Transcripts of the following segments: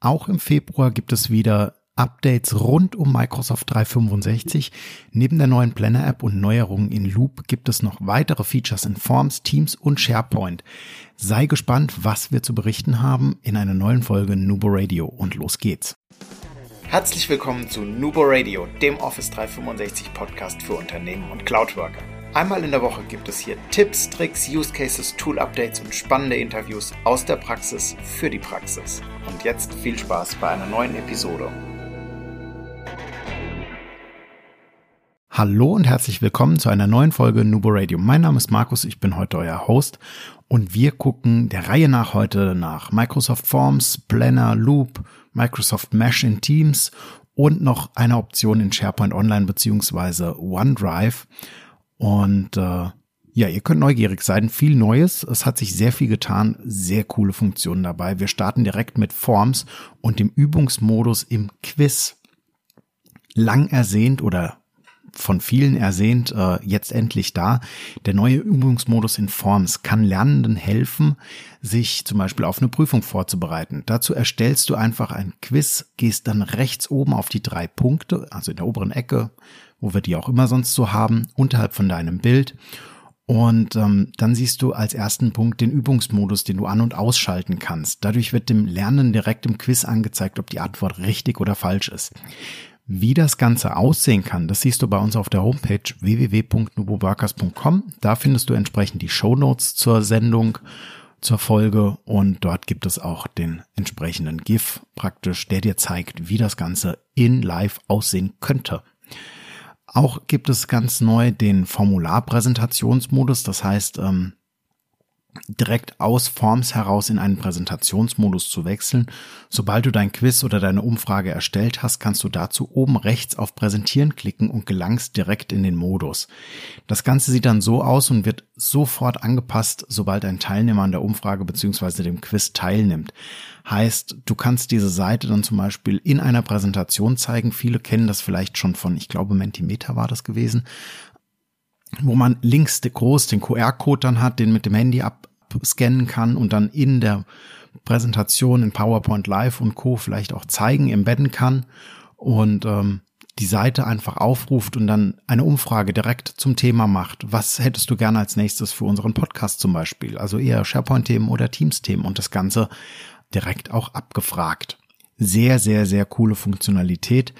Auch im Februar gibt es wieder Updates rund um Microsoft 365. Neben der neuen Planner App und Neuerungen in Loop gibt es noch weitere Features in Forms, Teams und SharePoint. Sei gespannt, was wir zu berichten haben in einer neuen Folge Nubo Radio und los geht's. Herzlich willkommen zu Nubo Radio, dem Office 365 Podcast für Unternehmen und Cloudworker. Einmal in der Woche gibt es hier Tipps, Tricks, Use Cases, Tool Updates und spannende Interviews aus der Praxis für die Praxis. Und jetzt viel Spaß bei einer neuen Episode. Hallo und herzlich willkommen zu einer neuen Folge Nubo Radio. Mein Name ist Markus, ich bin heute euer Host und wir gucken der Reihe nach heute nach Microsoft Forms, Planner, Loop, Microsoft Mesh in Teams und noch eine Option in SharePoint Online beziehungsweise OneDrive. Und äh, ja, ihr könnt neugierig sein. Viel Neues. Es hat sich sehr viel getan. Sehr coole Funktionen dabei. Wir starten direkt mit Forms und dem Übungsmodus im Quiz. Lang ersehnt oder von vielen ersehnt, äh, jetzt endlich da. Der neue Übungsmodus in Forms kann Lernenden helfen, sich zum Beispiel auf eine Prüfung vorzubereiten. Dazu erstellst du einfach ein Quiz, gehst dann rechts oben auf die drei Punkte, also in der oberen Ecke, wo wir die auch immer sonst so haben, unterhalb von deinem Bild. Und ähm, dann siehst du als ersten Punkt den Übungsmodus, den du an- und ausschalten kannst. Dadurch wird dem Lernen direkt im Quiz angezeigt, ob die Antwort richtig oder falsch ist. Wie das Ganze aussehen kann, das siehst du bei uns auf der Homepage www.nuboworkers.com. Da findest du entsprechend die Show Notes zur Sendung, zur Folge und dort gibt es auch den entsprechenden GIF praktisch, der dir zeigt, wie das Ganze in Live aussehen könnte. Auch gibt es ganz neu den Formularpräsentationsmodus. Das heißt, ähm, direkt aus Forms heraus in einen Präsentationsmodus zu wechseln. Sobald du dein Quiz oder deine Umfrage erstellt hast, kannst du dazu oben rechts auf Präsentieren klicken und gelangst direkt in den Modus. Das Ganze sieht dann so aus und wird sofort angepasst, sobald ein Teilnehmer an der Umfrage bzw. dem Quiz teilnimmt. Heißt, du kannst diese Seite dann zum Beispiel in einer Präsentation zeigen. Viele kennen das vielleicht schon von, ich glaube, Mentimeter war das gewesen wo man links groß den QR-Code dann hat, den mit dem Handy abscannen kann und dann in der Präsentation in PowerPoint Live und Co. vielleicht auch zeigen, embedden kann und ähm, die Seite einfach aufruft und dann eine Umfrage direkt zum Thema macht. Was hättest du gerne als nächstes für unseren Podcast zum Beispiel? Also eher SharePoint-Themen oder Teams-Themen und das Ganze direkt auch abgefragt. Sehr, sehr, sehr coole Funktionalität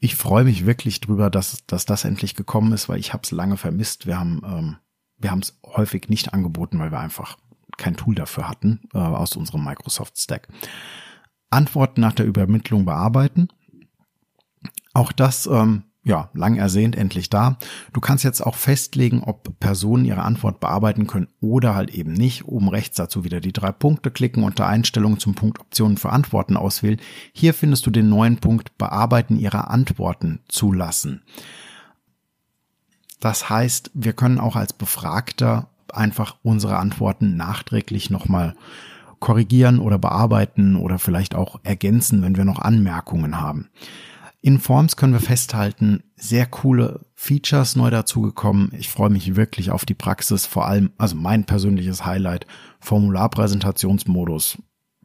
ich freue mich wirklich drüber, dass, dass das endlich gekommen ist, weil ich habe es lange vermisst. Wir haben ähm, wir haben es häufig nicht angeboten, weil wir einfach kein Tool dafür hatten äh, aus unserem Microsoft Stack. Antworten nach der Übermittlung bearbeiten. Auch das ähm, ja, lang ersehnt, endlich da. Du kannst jetzt auch festlegen, ob Personen ihre Antwort bearbeiten können oder halt eben nicht. Oben rechts dazu wieder die drei Punkte klicken, unter Einstellungen zum Punkt Optionen für Antworten auswählen. Hier findest du den neuen Punkt Bearbeiten ihrer Antworten zulassen. Das heißt, wir können auch als Befragter einfach unsere Antworten nachträglich nochmal korrigieren oder bearbeiten oder vielleicht auch ergänzen, wenn wir noch Anmerkungen haben. In Forms können wir festhalten, sehr coole Features neu dazugekommen. Ich freue mich wirklich auf die Praxis, vor allem, also mein persönliches Highlight, Formularpräsentationsmodus.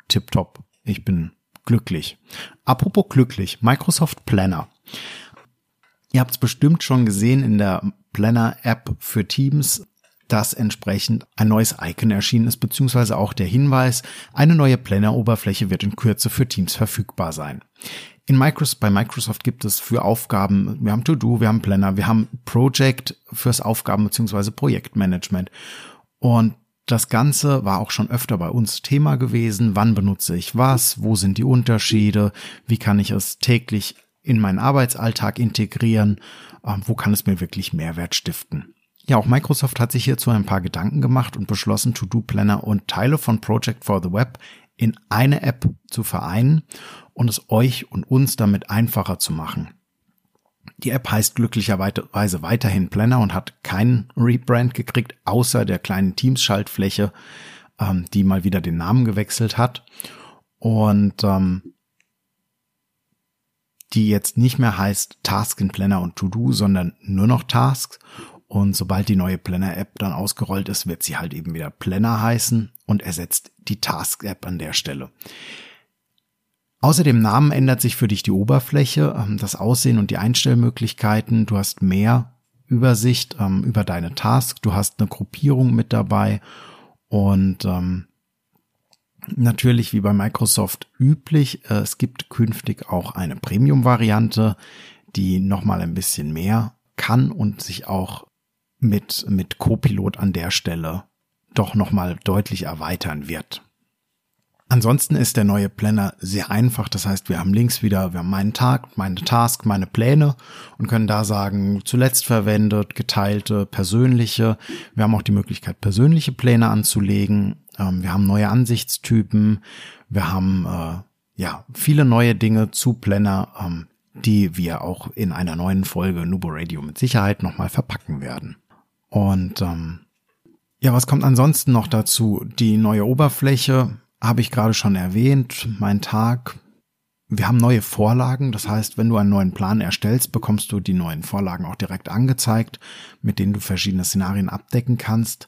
Tipptopp. Ich bin glücklich. Apropos glücklich, Microsoft Planner. Ihr habt es bestimmt schon gesehen in der Planner-App für Teams, dass entsprechend ein neues Icon erschienen ist, beziehungsweise auch der Hinweis, eine neue Planner-Oberfläche wird in Kürze für Teams verfügbar sein. In Microsoft, bei Microsoft gibt es für Aufgaben, wir haben To-Do, wir haben Planner, wir haben Project fürs Aufgaben- bzw. Projektmanagement. Und das Ganze war auch schon öfter bei uns Thema gewesen. Wann benutze ich was? Wo sind die Unterschiede? Wie kann ich es täglich in meinen Arbeitsalltag integrieren? Ähm, wo kann es mir wirklich Mehrwert stiften? Ja, auch Microsoft hat sich hierzu ein paar Gedanken gemacht und beschlossen, To-Do Planner und Teile von Project for the Web in eine App zu vereinen und es euch und uns damit einfacher zu machen. Die App heißt glücklicherweise weiterhin Planner und hat keinen Rebrand gekriegt, außer der kleinen Teams-Schaltfläche, ähm, die mal wieder den Namen gewechselt hat. Und ähm, die jetzt nicht mehr heißt Task in Planner und To-Do, sondern nur noch Tasks. Und sobald die neue Planner-App dann ausgerollt ist, wird sie halt eben wieder Planner heißen und ersetzt die Task-App an der Stelle. Außer dem Namen ändert sich für dich die Oberfläche, ähm, das Aussehen und die Einstellmöglichkeiten. Du hast mehr Übersicht ähm, über deine Tasks. Du hast eine Gruppierung mit dabei und ähm, natürlich wie bei Microsoft üblich, äh, es gibt künftig auch eine Premium-Variante, die nochmal ein bisschen mehr kann und sich auch mit, mit Copilot an der Stelle doch nochmal deutlich erweitern wird. Ansonsten ist der neue Planner sehr einfach. Das heißt, wir haben links wieder, wir haben meinen Tag, meine Task, meine Pläne und können da sagen, zuletzt verwendet, geteilte, persönliche. Wir haben auch die Möglichkeit, persönliche Pläne anzulegen. Ähm, wir haben neue Ansichtstypen. Wir haben, äh, ja, viele neue Dinge zu Planner, ähm, die wir auch in einer neuen Folge Nubo Radio mit Sicherheit nochmal verpacken werden. Und, ähm, ja, was kommt ansonsten noch dazu? Die neue Oberfläche, habe ich gerade schon erwähnt, mein Tag. Wir haben neue Vorlagen, das heißt, wenn du einen neuen Plan erstellst, bekommst du die neuen Vorlagen auch direkt angezeigt, mit denen du verschiedene Szenarien abdecken kannst.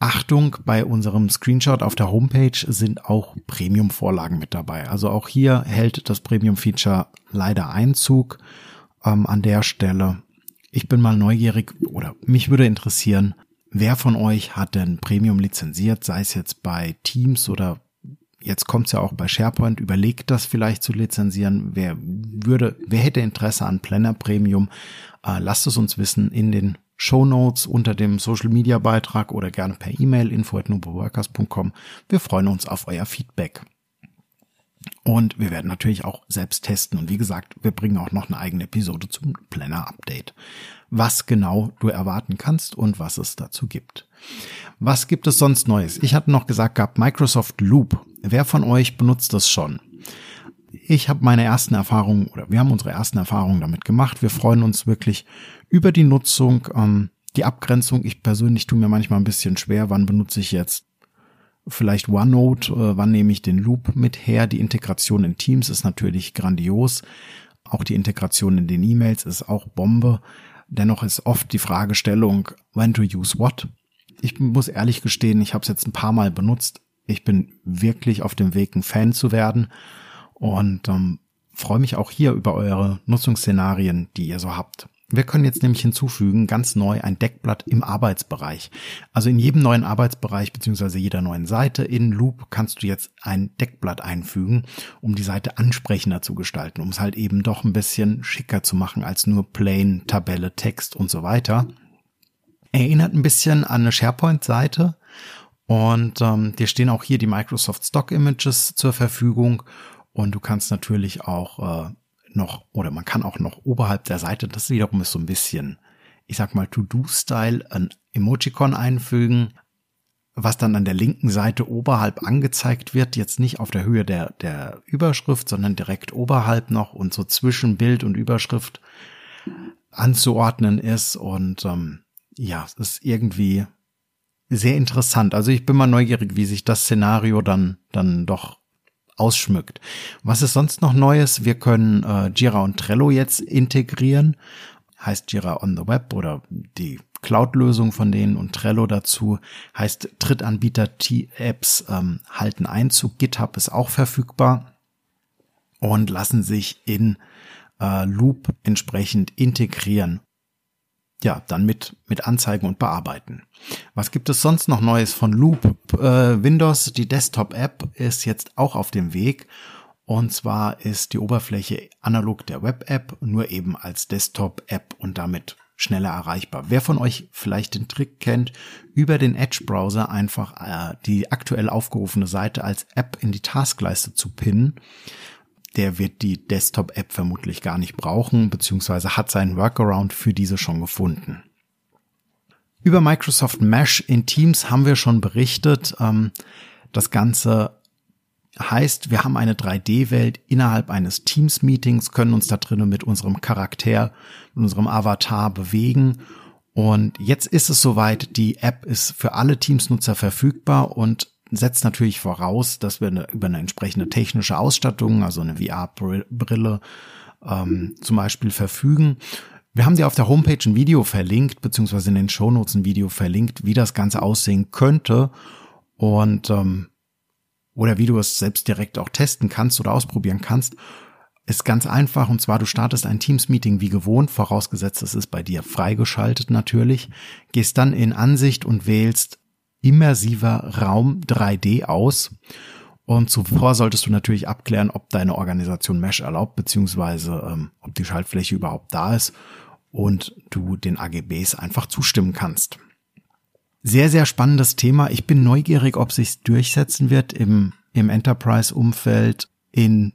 Achtung, bei unserem Screenshot auf der Homepage sind auch Premium-Vorlagen mit dabei. Also auch hier hält das Premium-Feature leider Einzug ähm, an der Stelle. Ich bin mal neugierig oder mich würde interessieren, Wer von euch hat denn Premium lizenziert, sei es jetzt bei Teams oder jetzt kommt es ja auch bei SharePoint, überlegt das vielleicht zu lizenzieren. Wer würde, wer hätte Interesse an Planner Premium? Äh, lasst es uns wissen in den Show Notes unter dem Social Media Beitrag oder gerne per E-Mail info at Wir freuen uns auf euer Feedback. Und wir werden natürlich auch selbst testen. Und wie gesagt, wir bringen auch noch eine eigene Episode zum Planner Update. Was genau du erwarten kannst und was es dazu gibt. Was gibt es sonst Neues? Ich hatte noch gesagt gehabt, Microsoft Loop. Wer von euch benutzt das schon? Ich habe meine ersten Erfahrungen oder wir haben unsere ersten Erfahrungen damit gemacht. Wir freuen uns wirklich über die Nutzung, ähm, die Abgrenzung. Ich persönlich tue mir manchmal ein bisschen schwer, wann benutze ich jetzt vielleicht OneNote, äh, wann nehme ich den Loop mit her. Die Integration in Teams ist natürlich grandios. Auch die Integration in den E-Mails ist auch Bombe. Dennoch ist oft die Fragestellung, when to use what? Ich muss ehrlich gestehen, ich habe es jetzt ein paar Mal benutzt. Ich bin wirklich auf dem Weg, ein Fan zu werden und ähm, freue mich auch hier über eure Nutzungsszenarien, die ihr so habt. Wir können jetzt nämlich hinzufügen, ganz neu, ein Deckblatt im Arbeitsbereich. Also in jedem neuen Arbeitsbereich beziehungsweise jeder neuen Seite in Loop kannst du jetzt ein Deckblatt einfügen, um die Seite ansprechender zu gestalten, um es halt eben doch ein bisschen schicker zu machen als nur plain Tabelle, Text und so weiter. Erinnert ein bisschen an eine SharePoint-Seite und ähm, dir stehen auch hier die Microsoft Stock Images zur Verfügung und du kannst natürlich auch äh, noch, oder man kann auch noch oberhalb der Seite, das wiederum ist so ein bisschen, ich sag mal, To-Do-Style, ein Emojicon einfügen, was dann an der linken Seite oberhalb angezeigt wird, jetzt nicht auf der Höhe der, der Überschrift, sondern direkt oberhalb noch und so zwischen Bild und Überschrift anzuordnen ist. Und ähm, ja, es ist irgendwie sehr interessant. Also ich bin mal neugierig, wie sich das Szenario dann, dann doch ausschmückt. Was ist sonst noch Neues? Wir können äh, Jira und Trello jetzt integrieren. Heißt Jira on the Web oder die Cloud-Lösung von denen und Trello dazu heißt Drittanbieter-Apps ähm, halten Einzug. GitHub ist auch verfügbar und lassen sich in äh, Loop entsprechend integrieren ja, dann mit, mit Anzeigen und bearbeiten. Was gibt es sonst noch Neues von Loop? Äh, Windows, die Desktop-App ist jetzt auch auf dem Weg. Und zwar ist die Oberfläche analog der Web-App, nur eben als Desktop-App und damit schneller erreichbar. Wer von euch vielleicht den Trick kennt, über den Edge-Browser einfach äh, die aktuell aufgerufene Seite als App in die Taskleiste zu pinnen der wird die Desktop-App vermutlich gar nicht brauchen, beziehungsweise hat seinen Workaround für diese schon gefunden. Über Microsoft Mesh in Teams haben wir schon berichtet. Ähm, das Ganze heißt, wir haben eine 3D-Welt innerhalb eines Teams-Meetings, können uns da drinnen mit unserem Charakter, mit unserem Avatar bewegen. Und jetzt ist es soweit, die App ist für alle Teams-Nutzer verfügbar und setzt natürlich voraus, dass wir eine, über eine entsprechende technische Ausstattung, also eine VR-Brille ähm, zum Beispiel verfügen. Wir haben dir auf der Homepage ein Video verlinkt, beziehungsweise in den Shownotes ein Video verlinkt, wie das Ganze aussehen könnte. Und ähm, oder wie du es selbst direkt auch testen kannst oder ausprobieren kannst, ist ganz einfach. Und zwar, du startest ein Teams-Meeting wie gewohnt, vorausgesetzt es ist bei dir freigeschaltet natürlich, gehst dann in Ansicht und wählst immersiver Raum 3D aus. Und zuvor solltest du natürlich abklären, ob deine Organisation Mesh erlaubt, beziehungsweise ähm, ob die Schaltfläche überhaupt da ist und du den AGBs einfach zustimmen kannst. Sehr, sehr spannendes Thema. Ich bin neugierig, ob sich durchsetzen wird im, im Enterprise-Umfeld in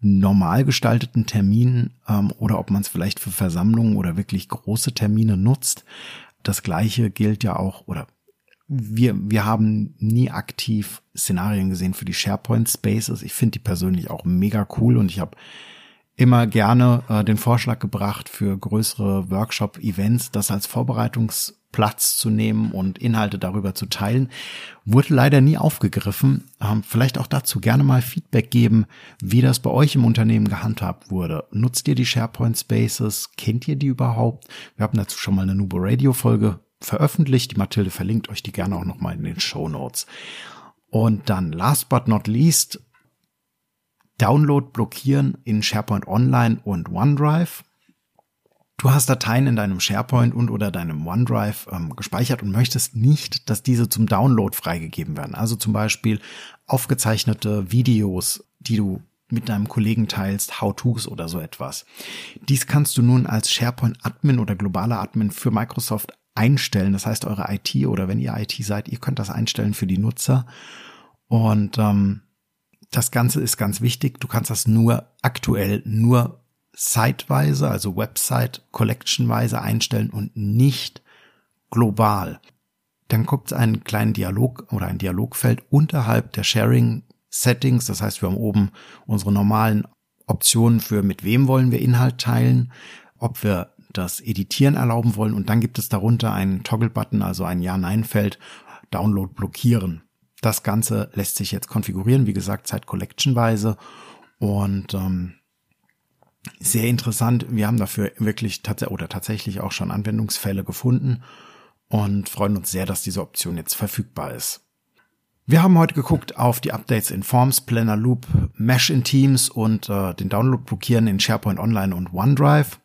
normal gestalteten Terminen ähm, oder ob man es vielleicht für Versammlungen oder wirklich große Termine nutzt. Das gleiche gilt ja auch, oder wir, wir haben nie aktiv Szenarien gesehen für die SharePoint Spaces. Ich finde die persönlich auch mega cool und ich habe immer gerne äh, den Vorschlag gebracht für größere Workshop-Events, das als Vorbereitungsplatz zu nehmen und Inhalte darüber zu teilen. Wurde leider nie aufgegriffen. Ähm, vielleicht auch dazu gerne mal Feedback geben, wie das bei euch im Unternehmen gehandhabt wurde. Nutzt ihr die SharePoint Spaces? Kennt ihr die überhaupt? Wir haben dazu schon mal eine Nubo Radio Folge veröffentlicht. Die Mathilde verlinkt euch die gerne auch nochmal in den Show Notes. Und dann last but not least Download blockieren in SharePoint Online und OneDrive. Du hast Dateien in deinem SharePoint und oder deinem OneDrive ähm, gespeichert und möchtest nicht, dass diese zum Download freigegeben werden. Also zum Beispiel aufgezeichnete Videos, die du mit deinem Kollegen teilst, How-Tos oder so etwas. Dies kannst du nun als SharePoint-Admin oder globaler Admin für Microsoft einstellen. Das heißt, eure IT oder wenn ihr IT seid, ihr könnt das einstellen für die Nutzer. Und ähm, das Ganze ist ganz wichtig. Du kannst das nur aktuell nur siteweise, also Website collectionweise einstellen und nicht global. Dann kommt einen kleinen Dialog oder ein Dialogfeld unterhalb der Sharing Settings. Das heißt, wir haben oben unsere normalen Optionen für mit wem wollen wir Inhalt teilen, ob wir das Editieren erlauben wollen und dann gibt es darunter einen Toggle-Button, also ein Ja-Nein-Feld, Download blockieren. Das Ganze lässt sich jetzt konfigurieren, wie gesagt, Zeit Collection-weise und ähm, sehr interessant. Wir haben dafür wirklich tats oder tatsächlich auch schon Anwendungsfälle gefunden und freuen uns sehr, dass diese Option jetzt verfügbar ist. Wir haben heute geguckt auf die Updates in Forms, Planner Loop, Mesh in Teams und äh, den Download blockieren in SharePoint Online und OneDrive.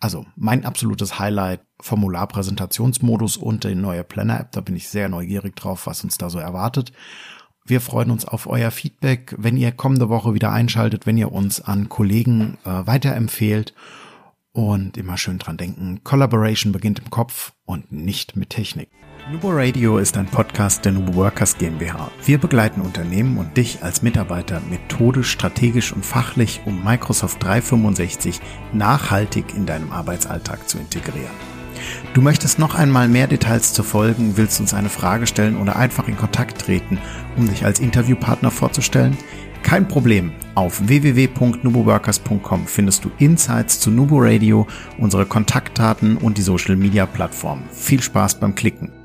Also mein absolutes Highlight, Formularpräsentationsmodus und die neue Planner-App. Da bin ich sehr neugierig drauf, was uns da so erwartet. Wir freuen uns auf euer Feedback, wenn ihr kommende Woche wieder einschaltet, wenn ihr uns an Kollegen äh, weiterempfehlt. Und immer schön dran denken, Collaboration beginnt im Kopf und nicht mit Technik. Nubo Radio ist ein Podcast der Nubo Workers GmbH. Wir begleiten Unternehmen und dich als Mitarbeiter methodisch, strategisch und fachlich, um Microsoft 365 nachhaltig in deinem Arbeitsalltag zu integrieren. Du möchtest noch einmal mehr Details zu folgen, willst uns eine Frage stellen oder einfach in Kontakt treten, um dich als Interviewpartner vorzustellen? Kein Problem. Auf www.nuboworkers.com findest du Insights zu Nubo Radio, unsere Kontaktdaten und die Social Media Plattform. Viel Spaß beim Klicken.